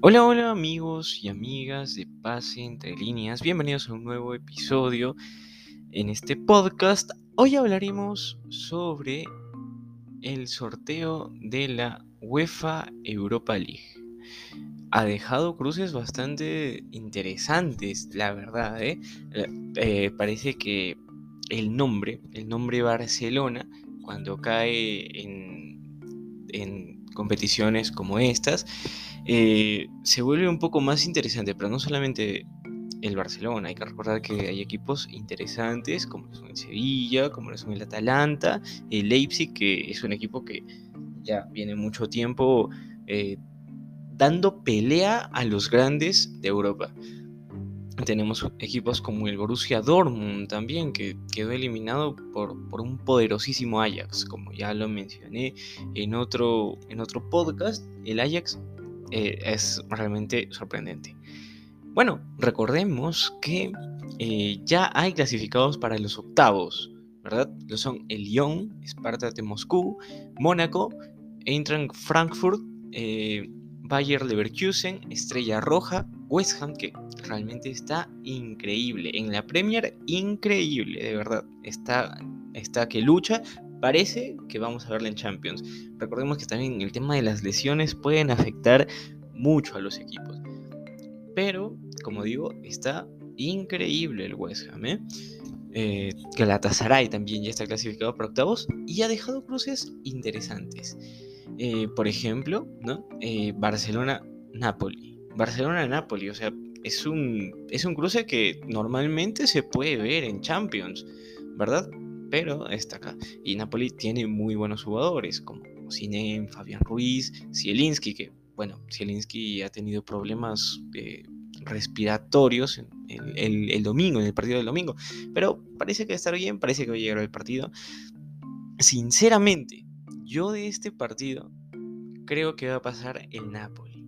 Hola, hola amigos y amigas de Pase entre líneas, bienvenidos a un nuevo episodio en este podcast. Hoy hablaremos sobre el sorteo de la UEFA Europa League. Ha dejado cruces bastante interesantes, la verdad. ¿eh? Eh, parece que el nombre, el nombre Barcelona, cuando cae en, en competiciones como estas, eh, se vuelve un poco más interesante, pero no solamente el Barcelona, hay que recordar que hay equipos interesantes como son el Sevilla, como son el Atalanta, el Leipzig, que es un equipo que ya viene mucho tiempo eh, dando pelea a los grandes de Europa. Tenemos equipos como el Borussia Dortmund también, que quedó eliminado por, por, un poderosísimo Ajax, como ya lo mencioné en otro, en otro podcast. El Ajax eh, es realmente sorprendente. Bueno, recordemos que eh, ya hay clasificados para los octavos, ¿verdad? Lo son el Lyon, Sparta de Moscú, Mónaco, Eintracht Frankfurt, eh, Bayer Leverkusen, Estrella Roja, West Ham, que realmente está increíble. En la Premier, increíble, de verdad. Está, está que lucha parece que vamos a verla en Champions. Recordemos que también el tema de las lesiones pueden afectar mucho a los equipos. Pero, como digo, está increíble el West Ham. ¿eh? Eh, también ya está clasificado para octavos y ha dejado cruces interesantes. Eh, por ejemplo. Eh, Barcelona-Napoli. Barcelona-Napoli, o sea, es un, es un cruce que normalmente se puede ver en Champions, ¿verdad? Pero está acá. Y Napoli tiene muy buenos jugadores, como Sinem, Fabián Ruiz, Zielinski, que, bueno, Zielinski ha tenido problemas eh, respiratorios el, el, domingo, en el partido del domingo, pero parece que va a estar bien, parece que va a llegar al partido. Sinceramente, yo de este partido creo que va a pasar el Napoli.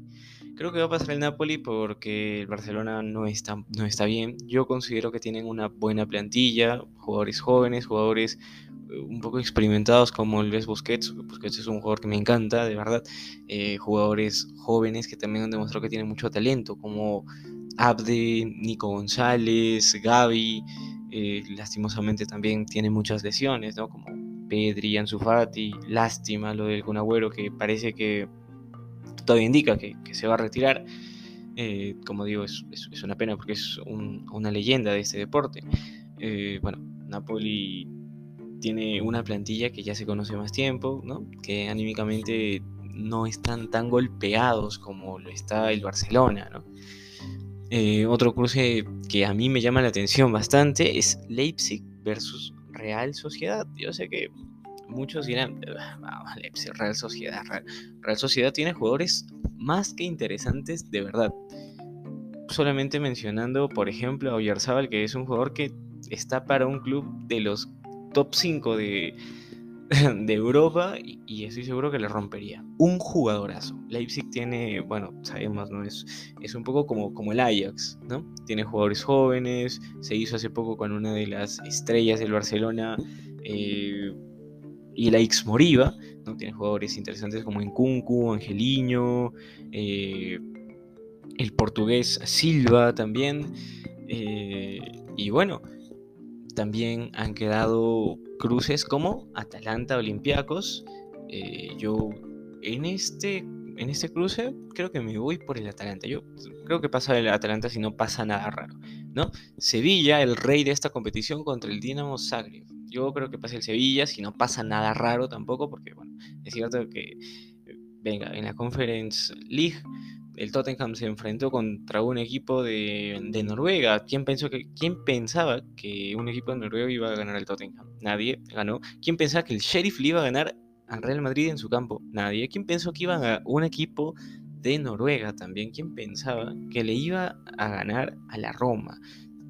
Creo que va a pasar el Napoli porque el Barcelona no está, no está bien. Yo considero que tienen una buena plantilla, jugadores jóvenes, jugadores eh, un poco experimentados como Luis Busquets. Busquets es un jugador que me encanta, de verdad. Eh, jugadores jóvenes que también han demostrado que tienen mucho talento, como Abde, Nico González, Gaby. Eh, lastimosamente también tiene muchas lesiones, ¿no? Como Pedri, Ansu Fati. Lástima lo del Conagüero, que parece que todavía indica que, se va a retirar. Eh, como digo, es, una pena porque es una leyenda de este deporte. Eh, bueno, Napoli tiene una plantilla que ya se conoce más tiempo, ¿no? que anímicamente no están tan golpeados como lo está el Barcelona. Eh, otro cruce que a mí me llama la atención bastante es Leipzig versus Real Sociedad. Yo sé que muchos dirán, Real Sociedad, Real, Sociedad tiene jugadores más que interesantes de verdad. Solamente mencionando, por ejemplo, a Oyarzabal, que es un jugador que está para un club de los top 5 de, de Europa y, estoy seguro que le rompería. Un jugadorazo. Leipzig tiene, bueno, sabemos, ¿no? Es, es un poco como, como el Ajax, ¿no? Tiene jugadores jóvenes, se hizo hace poco con una de las estrellas del Barcelona. Eh, y la X Moriva, ¿no? Tiene jugadores interesantes como Encuncu, Angeliño, eh, el portugués Silva también. Eh, y bueno, también han quedado cruces como Atalanta Olympiacos. Eh, yo en este, en este cruce creo que me voy por el Atalanta. Yo creo que pasa el Atalanta si no pasa nada raro. ¿no? Sevilla, el rey de esta competición contra el Dinamo Zagreb. Yo creo que pasa el Sevilla, si no pasa nada raro tampoco, porque bueno, es cierto que, venga, en la Conference League el Tottenham se enfrentó contra un equipo de, Noruega. ¿Quién, pensó que, ¿Quién pensaba que un equipo de Noruega iba a ganar al Tottenham? Nadie ganó. ¿Quién pensaba que el Sheriff le iba a ganar al Real Madrid en su campo? Nadie. ¿Quién pensó que iba a un equipo de Noruega también? ¿Quién pensaba que le iba a ganar a la Roma?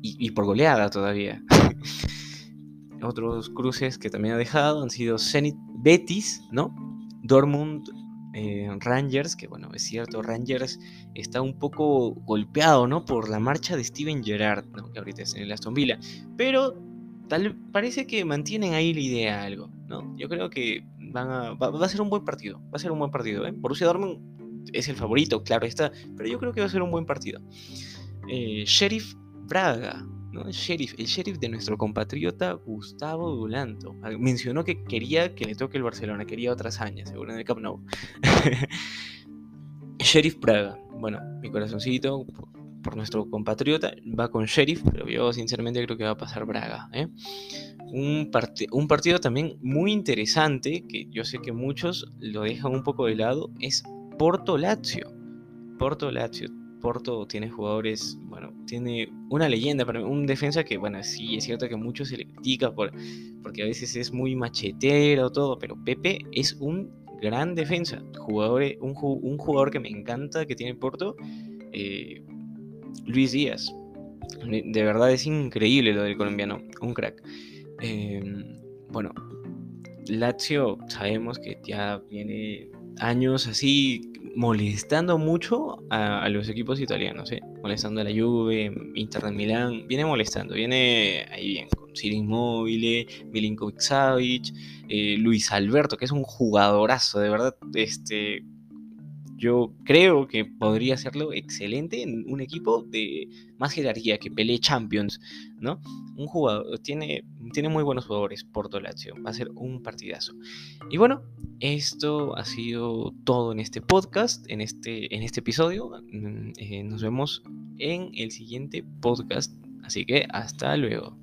Y por goleada todavía. Otros cruces que también ha dejado han sido Zenit Betis, ¿no? Dortmund eh, Rangers, que bueno, es cierto, Rangers está un poco golpeado, ¿no? Por la marcha de Steven Gerrard. Que ahorita es en el Aston Villa. Pero tal, parece que mantienen ahí la idea algo, ¿no? Yo creo que van a, va, a ser un buen partido, va a ser un buen partido, ¿eh? Borussia Dortmund es el favorito, claro está, pero yo creo que va a ser un buen partido. Eh, Sheriff Braga, ¿no? El sheriff, el sheriff de nuestro compatriota Gustavo Dulanto. Ah, mencionó que quería que le toque el Barcelona, quería otra hazaña, seguro en el Camp Nou. sheriff Braga. Bueno, mi corazoncito por, nuestro compatriota va con Sheriff, pero yo sinceramente creo que va a pasar Braga. ¿eh? Un, un partido también muy interesante, que yo sé que muchos lo dejan un poco de lado, es Porto Lazio. Porto Lazio Porto tiene jugadores, bueno, tiene una leyenda, para un defensa que, bueno, sí, es cierto que mucho se le critica por, porque a veces es muy machetero, todo, pero Pepe es un gran defensa, jugador, un, un jugador que me encanta que tiene Porto, eh, Luis Díaz. De verdad es increíble lo del colombiano, un crack. Em, bueno, Lazio sabemos que ya viene años así molestando mucho a, los equipos italianos, ¿eh? molestando a la Juve, Inter de Milán, viene molestando, viene ahí bien, con Ciro Immobile, Milinkovic Savic, eh, Luis Alberto, que es un jugadorazo, de verdad, este, yo creo que podría hacerlo excelente en un equipo de más jerarquía, que pelee Champions, ¿no? Un jugador, tiene, tiene muy buenos jugadores, Porto Lazio, va a ser un partidazo. Y bueno, esto ha sido todo en este podcast, en este, en este episodio. Mm, eh, nos vemos en el siguiente podcast, así que hasta luego.